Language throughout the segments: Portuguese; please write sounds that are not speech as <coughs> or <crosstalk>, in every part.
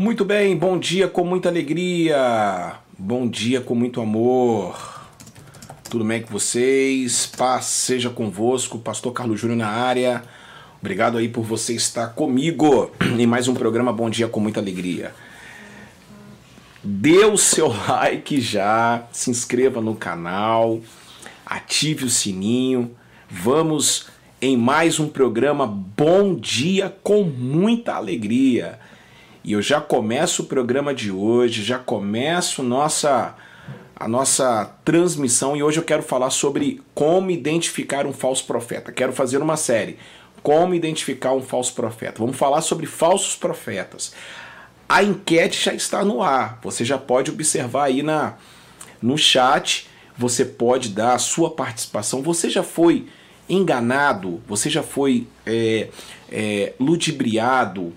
Muito bem, bom dia com muita alegria, bom dia com muito amor. Tudo bem com vocês? Paz seja convosco, Pastor Carlos Júnior na área. Obrigado aí por você estar comigo em mais um programa Bom Dia com muita alegria. Dê o seu <laughs> like já, se inscreva no canal, ative o sininho. Vamos em mais um programa Bom Dia com muita alegria. E eu já começo o programa de hoje, já começo nossa a nossa transmissão e hoje eu quero falar sobre como identificar um falso profeta. Quero fazer uma série como identificar um falso profeta. Vamos falar sobre falsos profetas. A enquete já está no ar. Você já pode observar aí na no chat, você pode dar a sua participação. Você já foi enganado, você já foi é, é, ludibriado,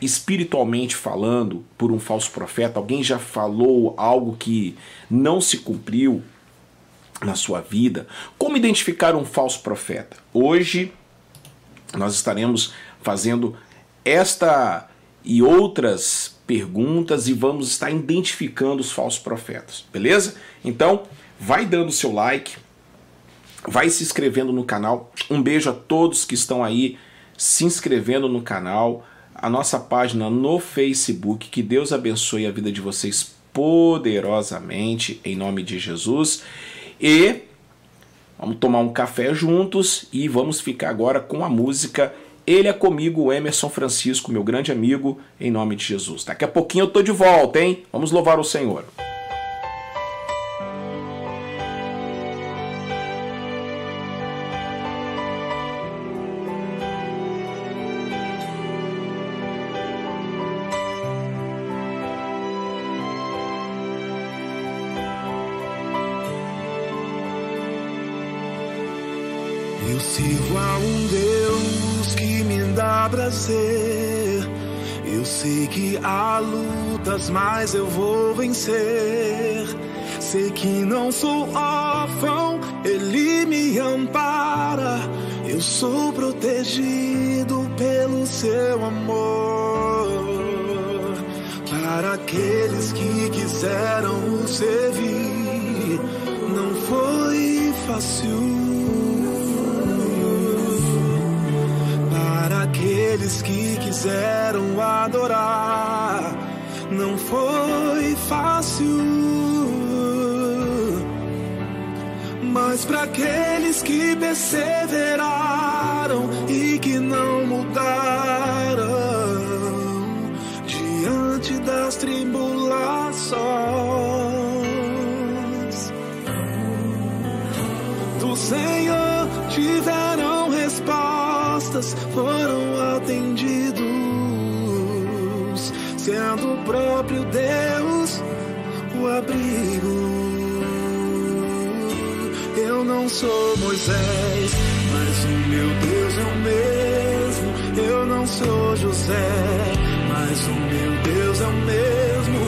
espiritualmente falando, por um falso profeta? Alguém já falou algo que não se cumpriu na sua vida? Como identificar um falso profeta? Hoje nós estaremos fazendo esta e outras perguntas e vamos estar identificando os falsos profetas, beleza? Então, vai dando seu like, vai se inscrevendo no canal. Um beijo a todos que estão aí se inscrevendo no canal, a nossa página no Facebook. Que Deus abençoe a vida de vocês poderosamente, em nome de Jesus. E vamos tomar um café juntos e vamos ficar agora com a música Ele é comigo, Emerson Francisco, meu grande amigo, em nome de Jesus. Daqui a pouquinho eu tô de volta, hein? Vamos louvar o Senhor. Mas eu vou vencer. Sei que não sou sou Moisés, mas o meu Deus é o mesmo. Eu não sou José, mas o meu Deus é o mesmo.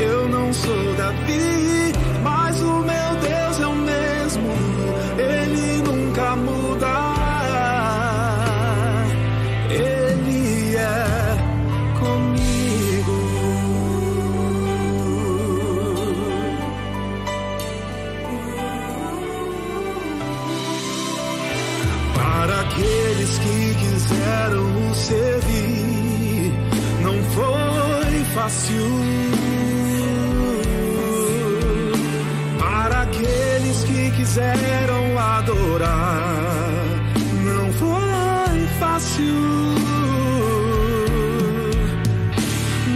Eu não sou Davi, fácil. Para aqueles que quiseram adorar, não foi fácil.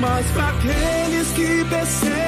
Mas para aqueles que perseveraram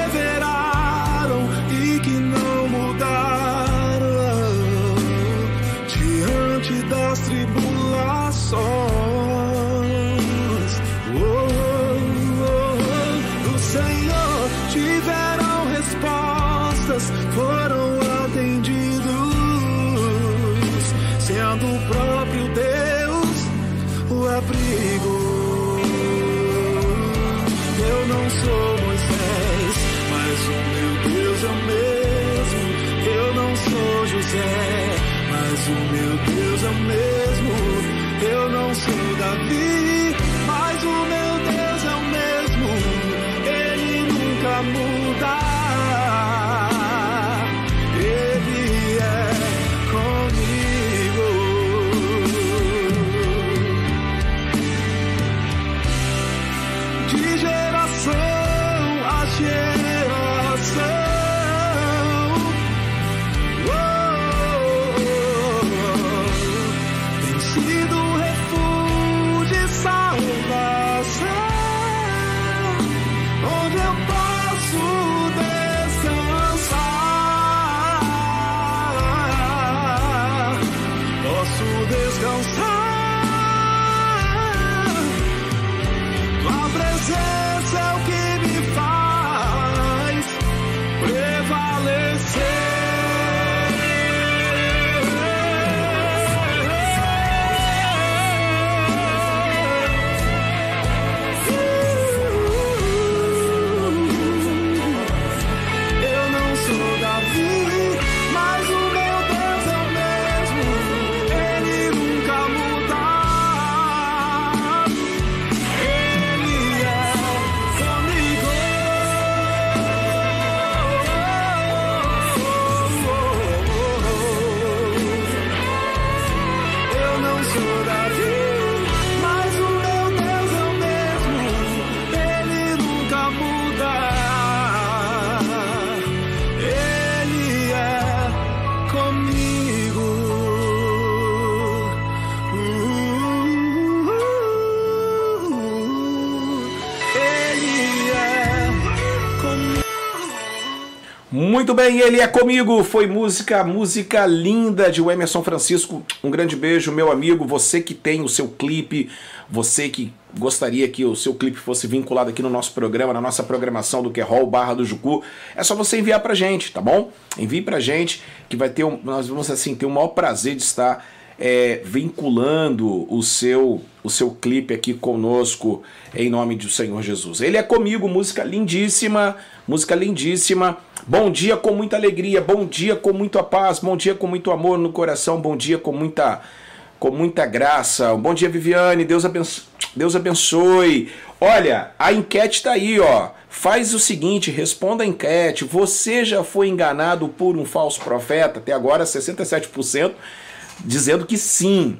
Muito bem, ele é comigo. Foi música, música linda de Emerson Francisco. Um grande beijo, meu amigo. Você que tem o seu clipe, você que gostaria que o seu clipe fosse vinculado aqui no nosso programa, na nossa programação do Querol Barra do Jucu, é só você enviar pra gente, tá bom? Envie pra gente que vai ter um, nós vamos assim ter o maior prazer de estar é, vinculando o seu o seu clipe aqui conosco em nome do Senhor Jesus. Ele é comigo, música lindíssima, música lindíssima. Bom dia com muita alegria, bom dia com muita paz, bom dia com muito amor no coração, bom dia com muita com muita graça. Bom dia, Viviane. Deus abençoe. Deus abençoe. Olha, a enquete está aí, ó. Faz o seguinte, responda a enquete. Você já foi enganado por um falso profeta? Até agora, 67% dizendo que sim.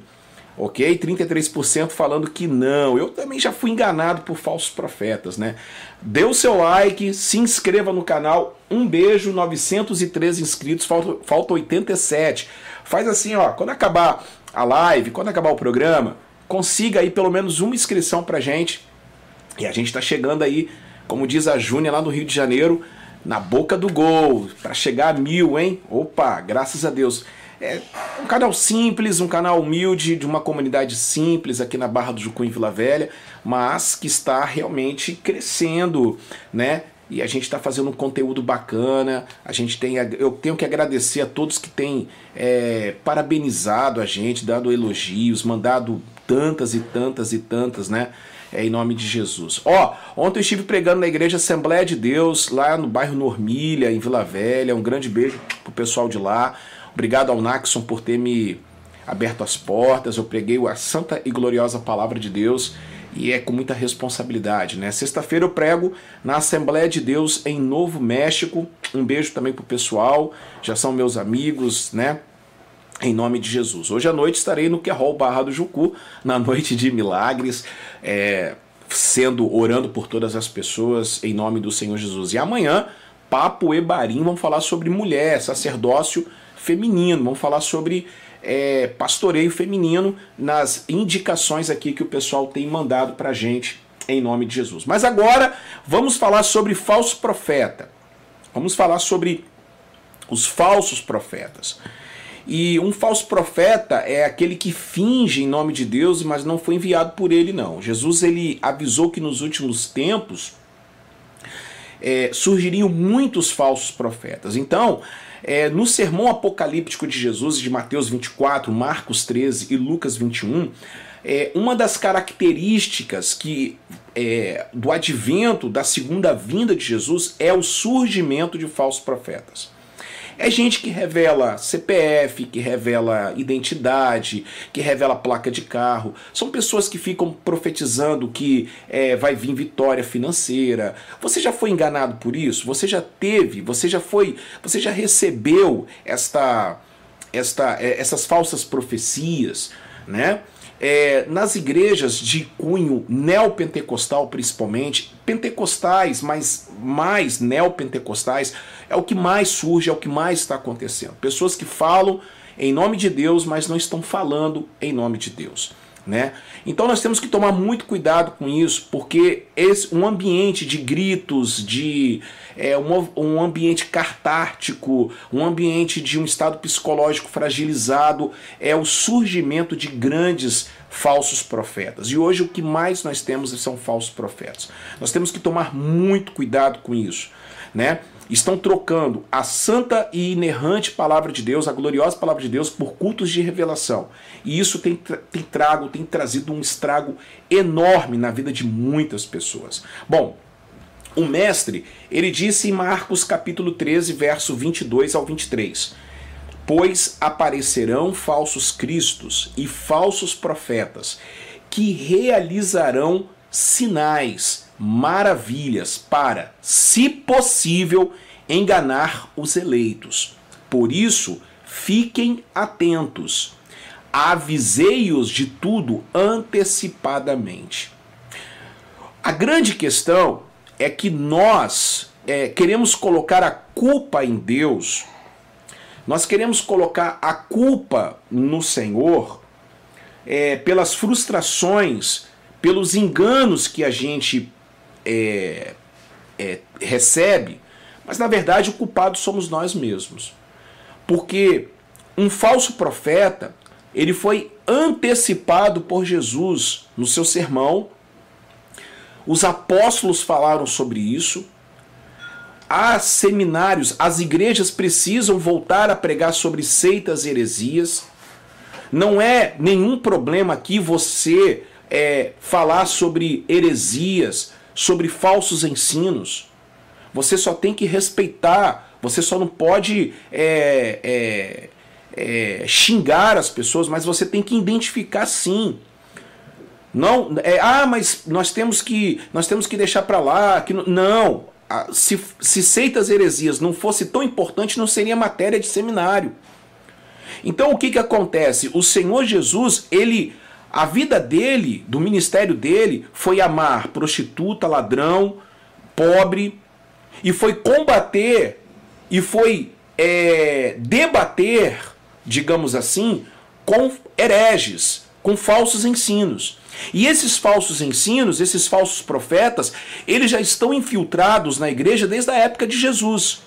Ok? 33% falando que não. Eu também já fui enganado por falsos profetas, né? Dê o seu like, se inscreva no canal. Um beijo, 913 inscritos, falta, falta 87. Faz assim, ó, quando acabar a live, quando acabar o programa, consiga aí pelo menos uma inscrição pra gente. E a gente tá chegando aí, como diz a Júnia lá no Rio de Janeiro, na boca do gol, para chegar a mil, hein? Opa, graças a Deus. É um canal simples, um canal humilde, de uma comunidade simples aqui na Barra do Jucu em Vila Velha, mas que está realmente crescendo, né? E a gente está fazendo um conteúdo bacana. A gente tem, eu tenho que agradecer a todos que têm é, parabenizado a gente, dado elogios, mandado tantas e tantas e tantas, né? É, em nome de Jesus. Ó, ontem eu estive pregando na igreja Assembleia de Deus, lá no bairro Normilha, em Vila Velha. Um grande beijo pro pessoal de lá. Obrigado ao Naxon por ter me aberto as portas. Eu preguei a santa e gloriosa palavra de Deus e é com muita responsabilidade, né? Sexta-feira eu prego na Assembleia de Deus em Novo México. Um beijo também pro pessoal, já são meus amigos, né? Em nome de Jesus. Hoje à noite estarei no Querol Barra do Jucu, na <laughs> noite de milagres, é, sendo orando por todas as pessoas em nome do Senhor Jesus. E amanhã, Papo Ebarim, vamos falar sobre mulher, sacerdócio feminino. Vamos falar sobre é, pastoreio feminino nas indicações aqui que o pessoal tem mandado para gente em nome de Jesus. Mas agora vamos falar sobre falso profeta. Vamos falar sobre os falsos profetas. E um falso profeta é aquele que finge em nome de Deus, mas não foi enviado por ele, não. Jesus ele avisou que nos últimos tempos é, surgiriam muitos falsos profetas. Então, é, no sermão apocalíptico de Jesus, de Mateus 24, Marcos 13 e Lucas 21, é, uma das características que é, do advento da segunda vinda de Jesus é o surgimento de falsos profetas. É gente que revela CPF, que revela identidade, que revela placa de carro. São pessoas que ficam profetizando que é, vai vir vitória financeira. Você já foi enganado por isso? Você já teve? Você já foi? Você já recebeu esta, esta, é, essas falsas profecias, né? É, nas igrejas de cunho neopentecostal, principalmente, pentecostais, mas mais neopentecostais, é o que mais surge, é o que mais está acontecendo. Pessoas que falam em nome de Deus, mas não estão falando em nome de Deus. Né? Então nós temos que tomar muito cuidado com isso, porque esse, um ambiente de gritos, de é, um, um ambiente cartártico, um ambiente de um estado psicológico fragilizado, é o surgimento de grandes falsos profetas. E hoje o que mais nós temos são falsos profetas. Nós temos que tomar muito cuidado com isso, né? Estão trocando a santa e inerrante palavra de Deus, a gloriosa palavra de Deus, por cultos de revelação. E isso tem, tem trago, tem trazido um estrago enorme na vida de muitas pessoas. Bom, o mestre, ele disse em Marcos capítulo 13, verso 22 ao 23: Pois aparecerão falsos cristos e falsos profetas, que realizarão sinais maravilhas para, se possível, enganar os eleitos. Por isso, fiquem atentos. Avisei-os de tudo antecipadamente. A grande questão é que nós é, queremos colocar a culpa em Deus, nós queremos colocar a culpa no Senhor é, pelas frustrações, pelos enganos que a gente é, é, recebe, Mas na verdade o culpado somos nós mesmos. Porque um falso profeta, ele foi antecipado por Jesus no seu sermão. Os apóstolos falaram sobre isso. Há seminários, as igrejas precisam voltar a pregar sobre seitas e heresias. Não é nenhum problema aqui você é, falar sobre heresias, sobre falsos ensinos. Você só tem que respeitar, você só não pode é, é, é, xingar as pessoas, mas você tem que identificar sim. Não, é, ah, mas nós temos que nós temos que deixar para lá. Que não, se, se seitas heresias não fosse tão importante, não seria matéria de seminário. Então o que que acontece? O Senhor Jesus ele a vida dele, do ministério dele, foi amar prostituta, ladrão, pobre, e foi combater e foi é, debater, digamos assim, com hereges, com falsos ensinos. E esses falsos ensinos, esses falsos profetas, eles já estão infiltrados na igreja desde a época de Jesus.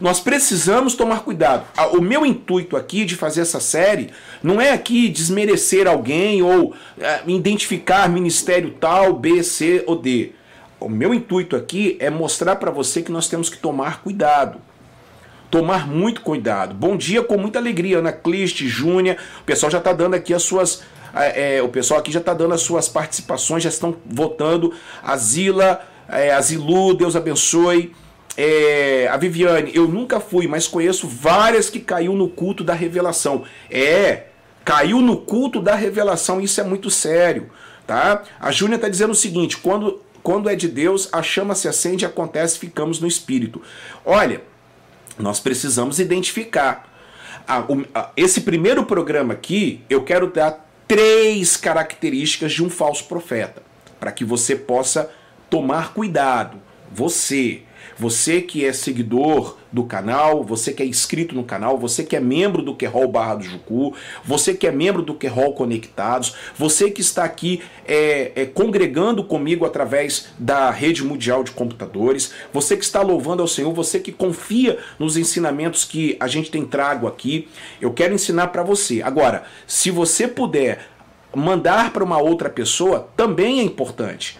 Nós precisamos tomar cuidado. O meu intuito aqui de fazer essa série não é aqui desmerecer alguém ou é, identificar ministério tal, B, C ou D. O meu intuito aqui é mostrar para você que nós temos que tomar cuidado. Tomar muito cuidado. Bom dia com muita alegria, Ana Cliste, Júnia. O pessoal já está dando aqui as suas. É, o pessoal aqui já está dando as suas participações, já estão votando. A Zila, é, a Zilu, Deus abençoe. É, a Viviane, eu nunca fui, mas conheço várias que caiu no culto da revelação. É, caiu no culto da revelação, isso é muito sério, tá? A Júnia está dizendo o seguinte: quando quando é de Deus, a chama se acende, acontece, ficamos no espírito. Olha, nós precisamos identificar. esse primeiro programa aqui, eu quero dar três características de um falso profeta, para que você possa tomar cuidado. Você, você que é seguidor do canal, você que é inscrito no canal, você que é membro do Querol Barra do Jucu, você que é membro do Querol Conectados, você que está aqui é, é, congregando comigo através da rede mundial de computadores, você que está louvando ao Senhor, você que confia nos ensinamentos que a gente tem trago aqui, eu quero ensinar para você. Agora, se você puder mandar para uma outra pessoa, também é importante,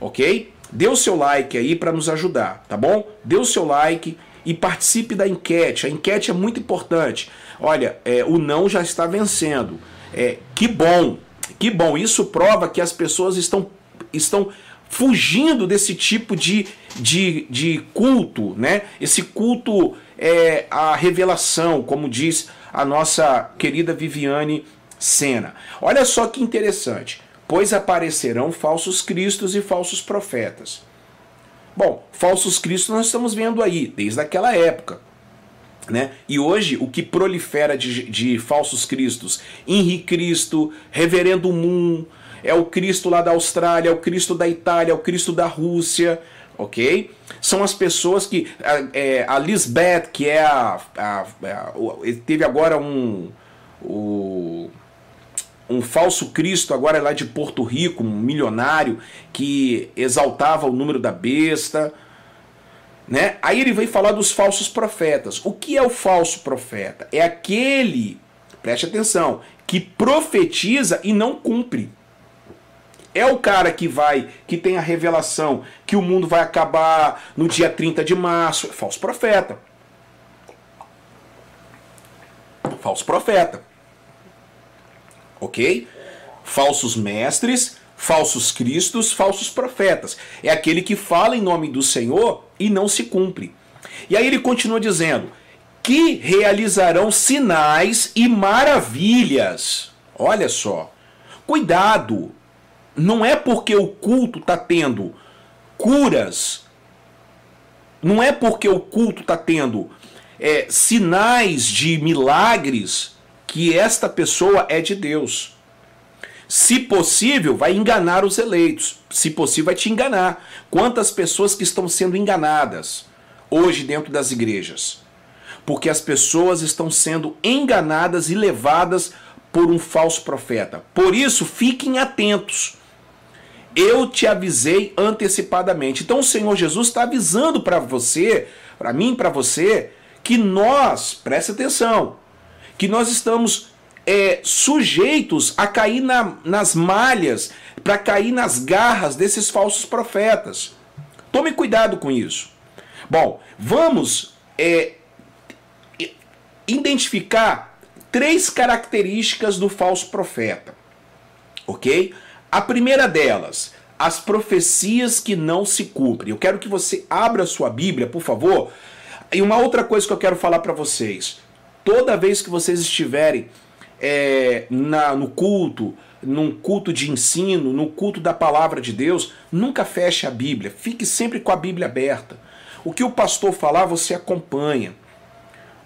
ok? Dê o seu like aí para nos ajudar, tá bom? Dê o seu like e participe da enquete. A enquete é muito importante. Olha, é, o não já está vencendo. É, que bom, que bom. Isso prova que as pessoas estão, estão fugindo desse tipo de, de, de culto, né? Esse culto é a revelação, como diz a nossa querida Viviane Sena. Olha só que interessante pois aparecerão falsos cristos e falsos profetas. Bom, falsos cristos nós estamos vendo aí, desde aquela época. Né? E hoje o que prolifera de, de falsos cristos? Henri Cristo, Reverendo Moon, é o Cristo lá da Austrália, é o Cristo da Itália, é o Cristo da Rússia, ok? São as pessoas que. É, a Lisbeth, que é a. a, a teve agora um. O, um falso Cristo, agora é lá de Porto Rico, um milionário que exaltava o número da besta. Né? Aí ele vem falar dos falsos profetas. O que é o falso profeta? É aquele, preste atenção, que profetiza e não cumpre. É o cara que vai, que tem a revelação que o mundo vai acabar no dia 30 de março. É falso profeta. Falso profeta ok? Falsos mestres, falsos cristos, falsos profetas. É aquele que fala em nome do Senhor e não se cumpre. E aí ele continua dizendo: que realizarão sinais e maravilhas. Olha só, cuidado, não é porque o culto está tendo curas, não é porque o culto está tendo é, sinais de milagres que esta pessoa é de Deus. Se possível, vai enganar os eleitos. Se possível, vai te enganar. Quantas pessoas que estão sendo enganadas hoje dentro das igrejas? Porque as pessoas estão sendo enganadas e levadas por um falso profeta. Por isso, fiquem atentos. Eu te avisei antecipadamente. Então o Senhor Jesus está avisando para você, para mim, para você, que nós, presta atenção, que nós estamos é, sujeitos a cair na, nas malhas, para cair nas garras desses falsos profetas. Tome cuidado com isso. Bom, vamos é, identificar três características do falso profeta. Ok? A primeira delas, as profecias que não se cumprem. Eu quero que você abra sua Bíblia, por favor. E uma outra coisa que eu quero falar para vocês: toda vez que vocês estiverem é, na, no culto, num culto de ensino, no culto da palavra de Deus, nunca feche a Bíblia. Fique sempre com a Bíblia aberta. O que o pastor falar, você acompanha.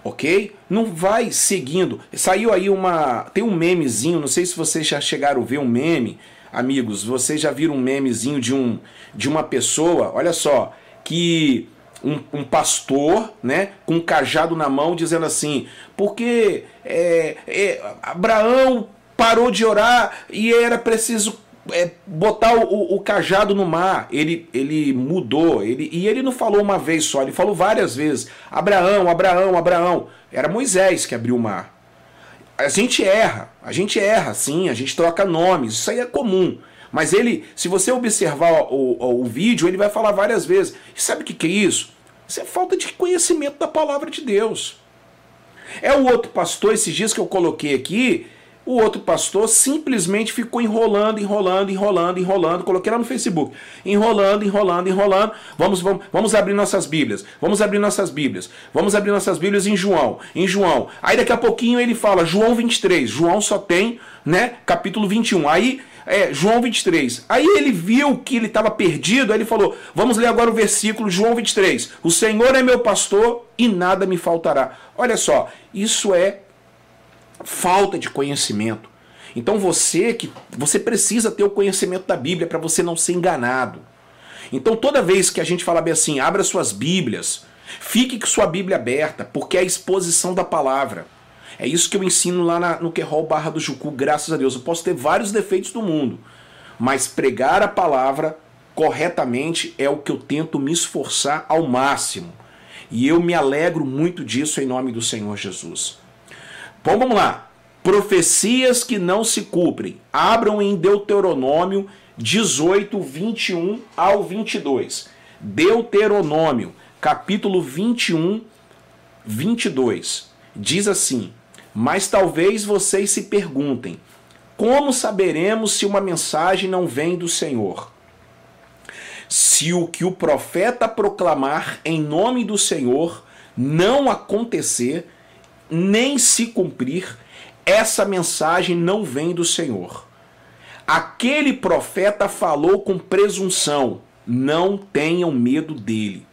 Ok? Não vai seguindo. Saiu aí uma. Tem um memezinho, não sei se vocês já chegaram a ver um meme amigos, vocês já viram um memezinho de, um, de uma pessoa, olha só, que um, um, pastor, né, com um cajado na mão, dizendo assim, porque é, é, Abraão parou de orar e era preciso é, botar o, o, cajado no mar. Ele, ele mudou, ele, e ele não falou uma vez só, ele falou várias vezes: Abraão, Abraão, Abraão. Era Moisés que abriu o mar a gente erra, a gente erra, sim, a gente troca nomes, isso aí é comum. Mas ele, se você observar o, o, o vídeo, ele vai falar várias vezes. E sabe o que, que é isso? Isso é falta de conhecimento da palavra de Deus. É o outro pastor, esses dias que eu coloquei aqui, o outro pastor simplesmente ficou enrolando, enrolando, enrolando, enrolando. Coloquei lá no Facebook. Enrolando, enrolando, enrolando. Vamos, vamos, vamos abrir nossas Bíblias. Vamos abrir nossas Bíblias. Vamos abrir nossas Bíblias em João. Em João. Aí daqui a pouquinho ele fala João 23. João só tem, né, capítulo 21. Aí é, João 23. Aí ele viu que ele estava perdido, aí ele falou: Vamos ler agora o versículo João 23. O Senhor é meu pastor e nada me faltará. Olha só, isso é falta de conhecimento. Então você que você precisa ter o conhecimento da Bíblia para você não ser enganado. Então toda vez que a gente fala bem assim, abra suas Bíblias, fique com sua Bíblia aberta, porque é a exposição da palavra. É isso que eu ensino lá na, no Querol Barra do Jucu, graças a Deus. Eu posso ter vários defeitos do mundo, mas pregar a palavra corretamente é o que eu tento me esforçar ao máximo. E eu me alegro muito disso em nome do Senhor Jesus. Bom, vamos lá. Profecias que não se cumprem. Abram em Deuteronômio 18, 21 ao 22. Deuteronômio, capítulo 21, 22. Diz assim: Mas talvez vocês se perguntem: como saberemos se uma mensagem não vem do Senhor? Se o que o profeta proclamar em nome do Senhor não acontecer, nem se cumprir, essa mensagem não vem do Senhor. Aquele profeta falou com presunção, não tenham medo dele.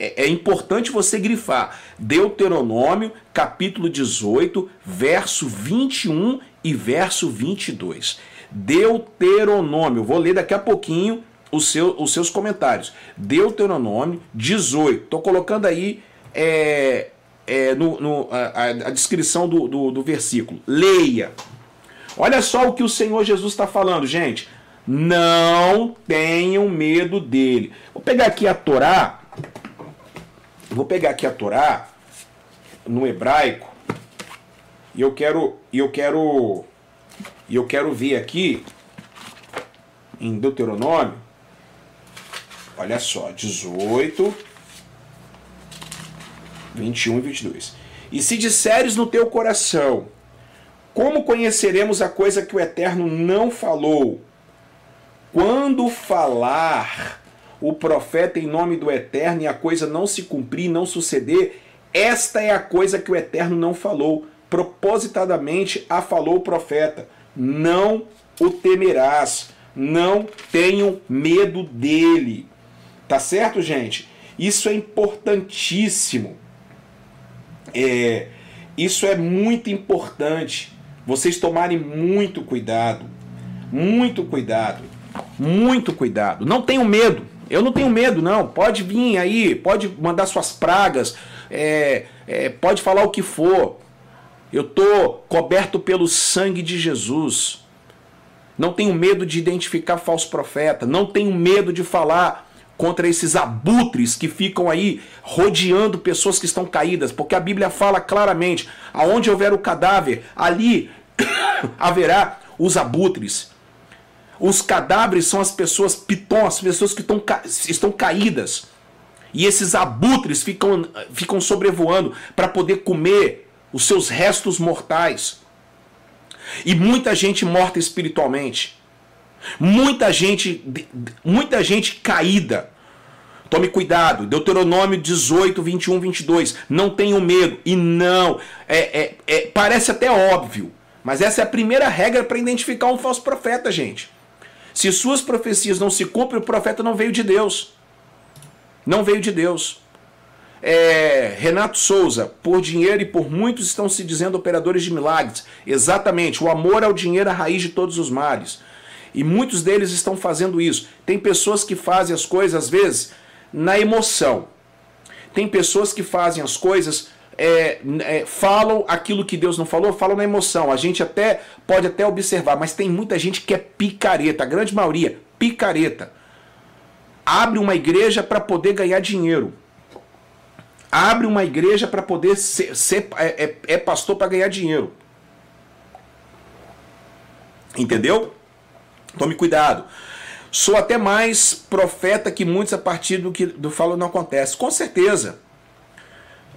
É, é importante você grifar Deuteronômio, capítulo 18, verso 21 e verso 22. Deuteronômio, vou ler daqui a pouquinho os, seu, os seus comentários. Deuteronômio 18, estou colocando aí é, é, no, no a, a, descrição do, do, do versículo. Leia. Olha só o que o Senhor Jesus está falando, gente. Não tenham medo dele. Vou pegar aqui a Torá. Vou pegar aqui a Torá no hebraico. E eu quero, eu quero, eu quero ver aqui em Deuteronômio. Olha só, 18 21 e 22. E se disseres no teu coração, como conheceremos a coisa que o Eterno não falou? Quando falar o profeta em nome do Eterno e a coisa não se cumprir, não suceder, esta é a coisa que o Eterno não falou. Propositadamente a falou o profeta: não o temerás, não tenham medo dele. Tá certo, gente? Isso é importantíssimo. É, isso é muito importante. Vocês tomarem muito cuidado. Muito cuidado. Muito cuidado. Não tenham medo. Eu não tenho medo, não. Pode vir aí, pode mandar suas pragas, é, é, pode falar o que for. Eu tô coberto pelo sangue de Jesus. não tenho medo de identificar falso profeta, não tenho medo de falar contra esses abutres que ficam aí rodeando pessoas que estão caídas, porque a Bíblia fala claramente: aonde houver o cadáver, ali <coughs> haverá os abutres. Os cadáveres são as pessoas pitons, as pessoas que estão, estão caídas. E esses abutres ficam, ficam sobrevoando para poder comer os seus restos mortais. E muita gente morta espiritualmente. Muita gente, muita gente caída. Tome cuidado. Deuteronômio 18, 21, 22. Não tenham medo. E não. É, é, é, parece até óbvio. Mas essa é a primeira regra para identificar um falso profeta, gente. Se suas profecias não se cumprem, o profeta não veio de Deus. Não veio de Deus. É, Renato Souza, por dinheiro e por muitos estão se dizendo operadores de milagres. Exatamente, o amor ao dinheiro é a raiz de todos os males. E muitos deles estão fazendo isso. Tem pessoas que fazem as coisas, às vezes, na emoção. Tem pessoas que fazem as coisas, é, é, falam aquilo que Deus não falou, falam na emoção. A gente até pode até observar, mas tem muita gente que é picareta, a grande maioria, picareta. Abre uma igreja para poder ganhar dinheiro abre uma igreja para poder ser, ser é, é, é pastor para ganhar dinheiro. Entendeu? Tome cuidado. Sou até mais profeta que muitos a partir do que do falo não acontece. Com certeza.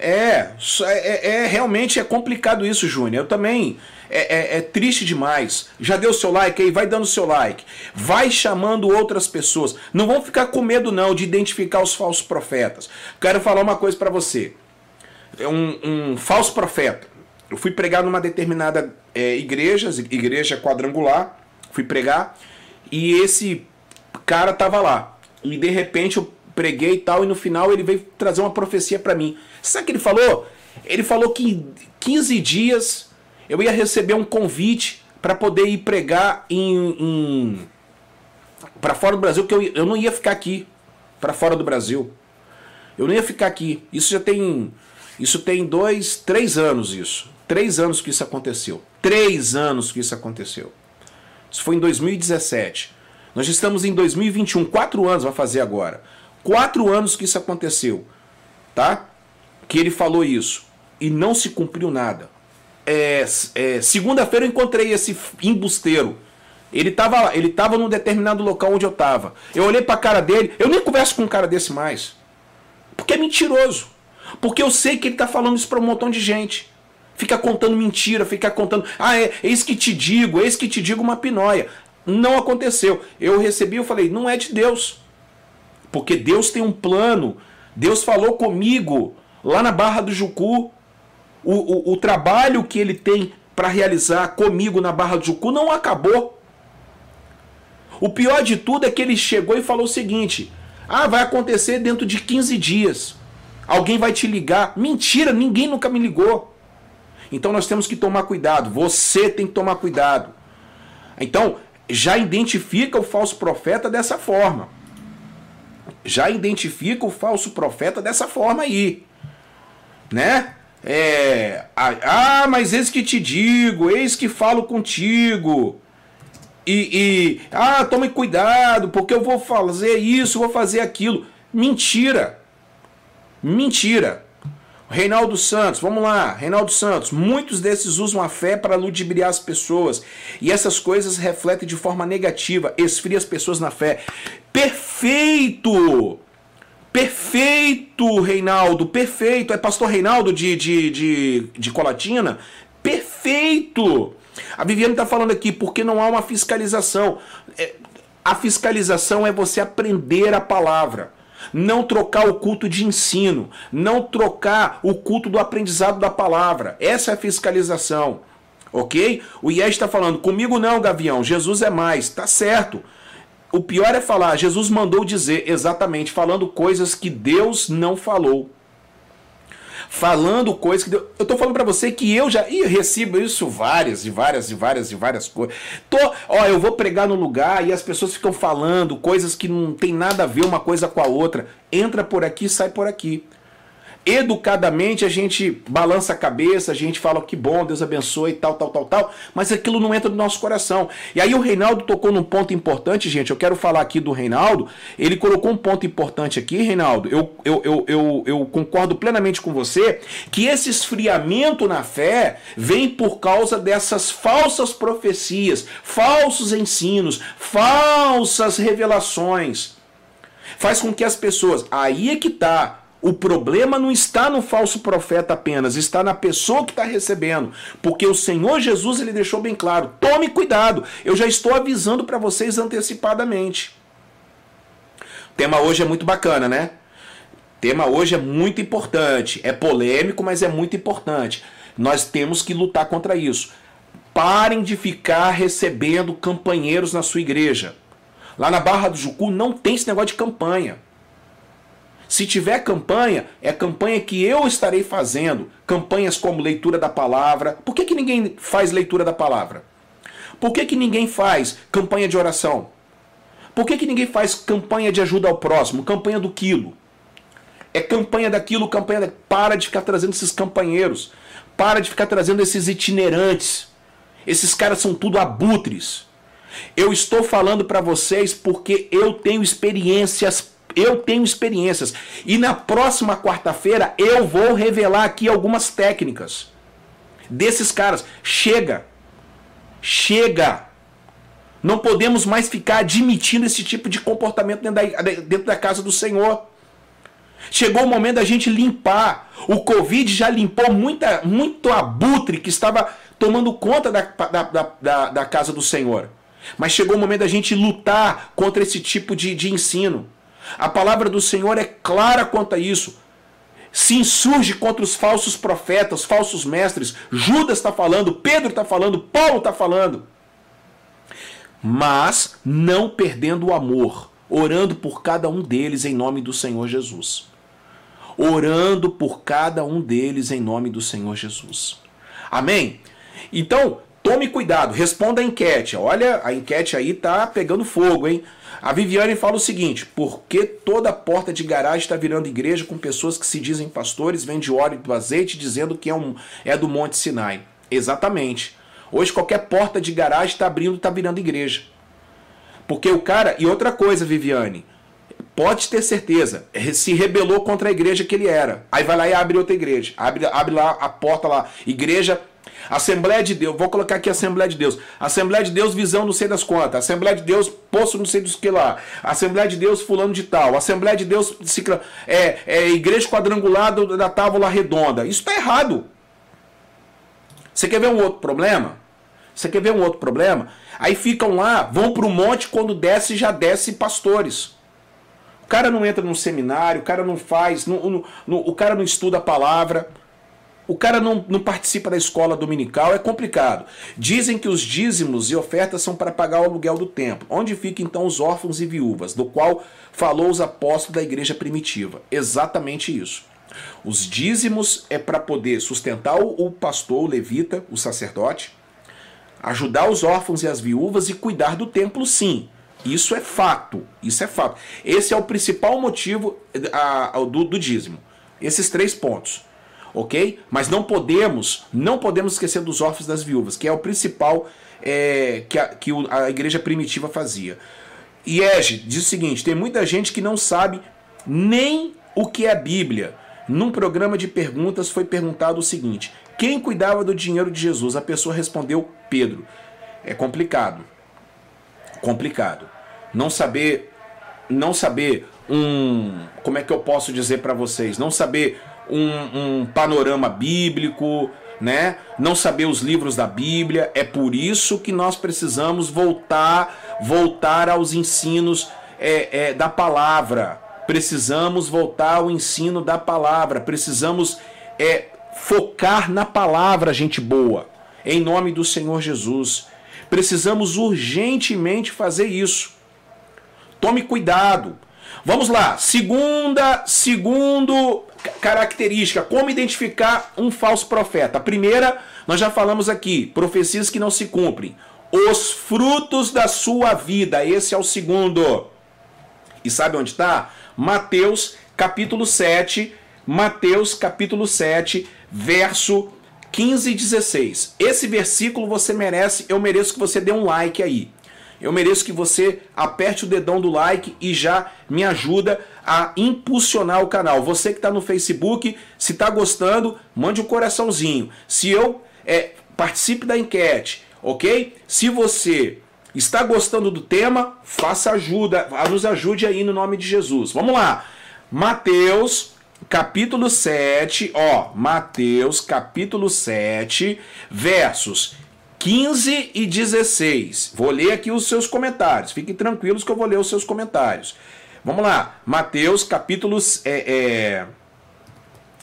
É, é, é, realmente é complicado isso, Júnior. Eu também é, é, é, triste demais. Já deu seu like aí? Vai dando seu like. Vai chamando outras pessoas. Não vão ficar com medo não de identificar os falsos profetas. Quero falar uma coisa para você. É um, um, falso profeta. Eu fui pregar numa determinada é, igreja, igreja quadrangular. Fui pregar e esse cara tava lá. E de repente eu preguei e tal, e no final ele veio trazer uma profecia para mim. Sabe o que ele falou? Ele falou que em 15 dias eu ia receber um convite para poder ir pregar em, em para fora do Brasil, que eu, eu não ia ficar aqui para fora do Brasil. Eu não ia ficar aqui. Isso já tem isso tem dois, três anos isso. Três anos que isso aconteceu. Três anos que isso aconteceu. Isso foi em 2017. Nós estamos em 2021, quatro anos vai fazer agora. Quatro anos que isso aconteceu, tá? Que ele falou isso e não se cumpriu nada. É, é, Segunda-feira eu encontrei esse embusteiro. Ele estava ele tava num determinado local onde eu estava. Eu olhei para a cara dele, eu nem converso com um cara desse mais. Porque é mentiroso. Porque eu sei que ele está falando isso para um montão de gente. Fica contando mentira, fica contando. Ah, é, eis que te digo, eis que te digo uma pinóia. Não aconteceu. Eu recebi, eu falei, não é de Deus. Porque Deus tem um plano. Deus falou comigo lá na Barra do Jucu. O, o, o trabalho que ele tem para realizar comigo na Barra do Jucu não acabou. O pior de tudo é que ele chegou e falou o seguinte: Ah, vai acontecer dentro de 15 dias. Alguém vai te ligar. Mentira, ninguém nunca me ligou. Então nós temos que tomar cuidado. Você tem que tomar cuidado. Então, já identifica o falso profeta dessa forma já identifica o falso profeta dessa forma aí. Né? É, ah, mas eis que te digo, eis que falo contigo. E, e ah, tome cuidado, porque eu vou fazer isso, vou fazer aquilo. Mentira. Mentira. Reinaldo Santos, vamos lá, Reinaldo Santos. Muitos desses usam a fé para ludibriar as pessoas. E essas coisas refletem de forma negativa, esfria as pessoas na fé. Perfeito! Perfeito, Reinaldo, perfeito. É pastor Reinaldo de, de, de, de Colatina? Perfeito! A Viviane está falando aqui, porque não há uma fiscalização. É, a fiscalização é você aprender a palavra não trocar o culto de ensino, não trocar o culto do aprendizado da palavra. Essa é a fiscalização. Ok? O IES está falando, comigo não, Gavião, Jesus é mais. Tá certo. O pior é falar, Jesus mandou dizer exatamente, falando coisas que Deus não falou falando coisas que Deus... eu tô falando para você que eu já e recebo isso várias e várias e várias e várias coisas. Tô, ó, eu vou pregar no lugar e as pessoas ficam falando coisas que não tem nada a ver uma coisa com a outra. Entra por aqui, sai por aqui. Educadamente a gente balança a cabeça, a gente fala que bom, Deus abençoe, tal, tal, tal, tal, mas aquilo não entra no nosso coração. E aí o Reinaldo tocou num ponto importante, gente. Eu quero falar aqui do Reinaldo. Ele colocou um ponto importante aqui, Reinaldo. Eu, eu, eu, eu, eu concordo plenamente com você que esse esfriamento na fé vem por causa dessas falsas profecias, falsos ensinos, falsas revelações. Faz com que as pessoas. Aí é que tá o problema não está no falso profeta apenas, está na pessoa que está recebendo. Porque o Senhor Jesus ele deixou bem claro: tome cuidado, eu já estou avisando para vocês antecipadamente. O tema hoje é muito bacana, né? O tema hoje é muito importante. É polêmico, mas é muito importante. Nós temos que lutar contra isso. Parem de ficar recebendo campanheiros na sua igreja. Lá na Barra do Jucu não tem esse negócio de campanha. Se tiver campanha, é campanha que eu estarei fazendo. Campanhas como leitura da palavra. Por que, que ninguém faz leitura da palavra? Por que, que ninguém faz campanha de oração? Por que, que ninguém faz campanha de ajuda ao próximo? Campanha do quilo. É campanha daquilo, campanha da... Para de ficar trazendo esses campanheiros. Para de ficar trazendo esses itinerantes. Esses caras são tudo abutres. Eu estou falando para vocês porque eu tenho experiências eu tenho experiências. E na próxima quarta-feira eu vou revelar aqui algumas técnicas desses caras. Chega! Chega! Não podemos mais ficar admitindo esse tipo de comportamento dentro da, dentro da casa do Senhor. Chegou o momento da gente limpar. O Covid já limpou muita, muito abutre que estava tomando conta da, da, da, da casa do Senhor. Mas chegou o momento da gente lutar contra esse tipo de, de ensino. A palavra do Senhor é clara quanto a isso. Se insurge contra os falsos profetas, falsos mestres. Judas está falando, Pedro está falando, Paulo está falando. Mas não perdendo o amor, orando por cada um deles em nome do Senhor Jesus. Orando por cada um deles em nome do Senhor Jesus. Amém? Então, tome cuidado, responda a enquete. Olha, a enquete aí tá pegando fogo, hein? A Viviane fala o seguinte: por que toda porta de garagem está virando igreja com pessoas que se dizem pastores, vende óleo do azeite dizendo que é, um, é do Monte Sinai? Exatamente. Hoje qualquer porta de garagem está abrindo, está virando igreja. Porque o cara. E outra coisa, Viviane. Pode ter certeza, se rebelou contra a igreja que ele era. Aí vai lá e abre outra igreja. Abre, abre lá a porta lá. Igreja Assembleia de Deus, vou colocar aqui Assembleia de Deus. Assembleia de Deus, visão não sei das contas. Assembleia de Deus, poço não sei dos que lá. Assembleia de Deus, fulano de tal. Assembleia de Deus, é, é igreja quadrangulada da tábua redonda. Isso está errado. Você quer ver um outro problema? Você quer ver um outro problema? Aí ficam lá, vão para o monte, quando desce, já desce pastores. O cara não entra num seminário, o cara não faz, não, não, não, o cara não estuda a palavra o cara não, não participa da escola dominical, é complicado. Dizem que os dízimos e ofertas são para pagar o aluguel do templo. Onde ficam então os órfãos e viúvas, do qual falou os apóstolos da igreja primitiva? Exatamente isso. Os dízimos é para poder sustentar o pastor, o levita, o sacerdote, ajudar os órfãos e as viúvas e cuidar do templo, sim. Isso é fato. Isso é fato. Esse é o principal motivo a, a, do, do dízimo. Esses três pontos ok? Mas não podemos, não podemos esquecer dos órfãos das viúvas, que é o principal é, que, a, que a igreja primitiva fazia. E Ege diz o seguinte: tem muita gente que não sabe nem o que é a Bíblia. Num programa de perguntas foi perguntado o seguinte: quem cuidava do dinheiro de Jesus? A pessoa respondeu Pedro. É complicado. Complicado. Não saber não saber um, como é que eu posso dizer para vocês? Não saber um, um panorama bíblico, né? Não saber os livros da Bíblia. É por isso que nós precisamos voltar, voltar aos ensinos é, é, da palavra. Precisamos voltar ao ensino da palavra. Precisamos é, focar na palavra, gente boa. Em nome do Senhor Jesus. Precisamos urgentemente fazer isso. Tome cuidado. Vamos lá. Segunda, segundo característica, como identificar um falso profeta. A primeira, nós já falamos aqui, profecias que não se cumprem. Os frutos da sua vida, esse é o segundo. E sabe onde está? Mateus capítulo 7, Mateus capítulo 7, verso 15 e 16. Esse versículo você merece, eu mereço que você dê um like aí. Eu mereço que você aperte o dedão do like e já me ajuda a impulsionar o canal. Você que está no Facebook, se está gostando, mande um coraçãozinho. Se eu é, participe da enquete, ok? Se você está gostando do tema, faça ajuda, nos ajude aí no nome de Jesus. Vamos lá. Mateus capítulo 7, ó, Mateus capítulo 7, versos 15 e 16. Vou ler aqui os seus comentários. Fiquem tranquilos que eu vou ler os seus comentários. Vamos lá. Mateus capítulo é, é,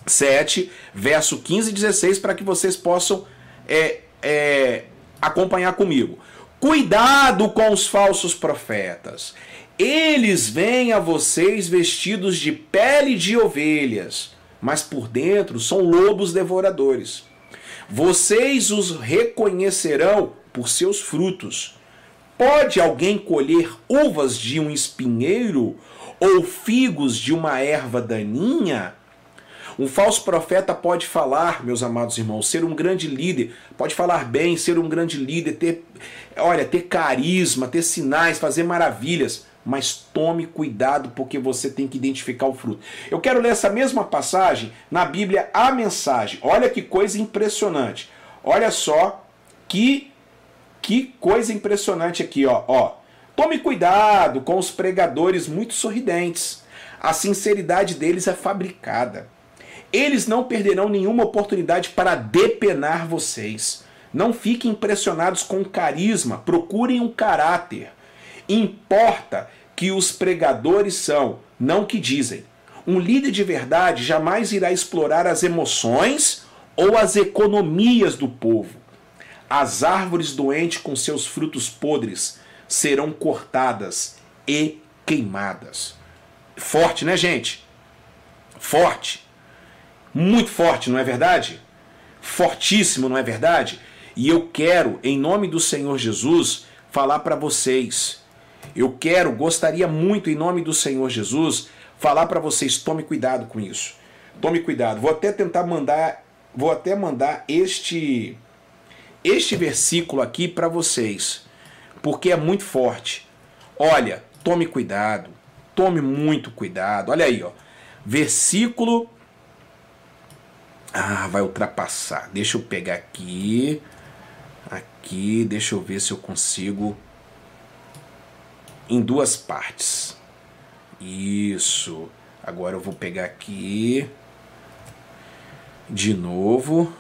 7, verso 15 e 16, para que vocês possam é, é, acompanhar comigo. Cuidado com os falsos profetas. Eles vêm a vocês vestidos de pele de ovelhas, mas por dentro são lobos devoradores. Vocês os reconhecerão por seus frutos. Pode alguém colher uvas de um espinheiro ou figos de uma erva daninha? Um falso profeta pode falar, meus amados irmãos, ser um grande líder, pode falar bem, ser um grande líder, ter, olha, ter carisma, ter sinais, fazer maravilhas, mas tome cuidado porque você tem que identificar o fruto. Eu quero ler essa mesma passagem na Bíblia, a mensagem. Olha que coisa impressionante. Olha só que que coisa impressionante aqui, ó, ó. Tome cuidado com os pregadores muito sorridentes. A sinceridade deles é fabricada. Eles não perderão nenhuma oportunidade para depenar vocês. Não fiquem impressionados com o carisma, procurem um caráter. Importa que os pregadores são, não que dizem. Um líder de verdade jamais irá explorar as emoções ou as economias do povo. As árvores doentes com seus frutos podres serão cortadas e queimadas. Forte, né, gente? Forte. Muito forte, não é verdade? Fortíssimo, não é verdade? E eu quero, em nome do Senhor Jesus, falar para vocês. Eu quero, gostaria muito, em nome do Senhor Jesus, falar para vocês: tome cuidado com isso. Tome cuidado. Vou até tentar mandar, vou até mandar este este versículo aqui para vocês, porque é muito forte. Olha, tome cuidado. Tome muito cuidado. Olha aí, ó. Versículo ah, vai ultrapassar. Deixa eu pegar aqui. Aqui, deixa eu ver se eu consigo. Em duas partes. Isso. Agora eu vou pegar aqui. De novo.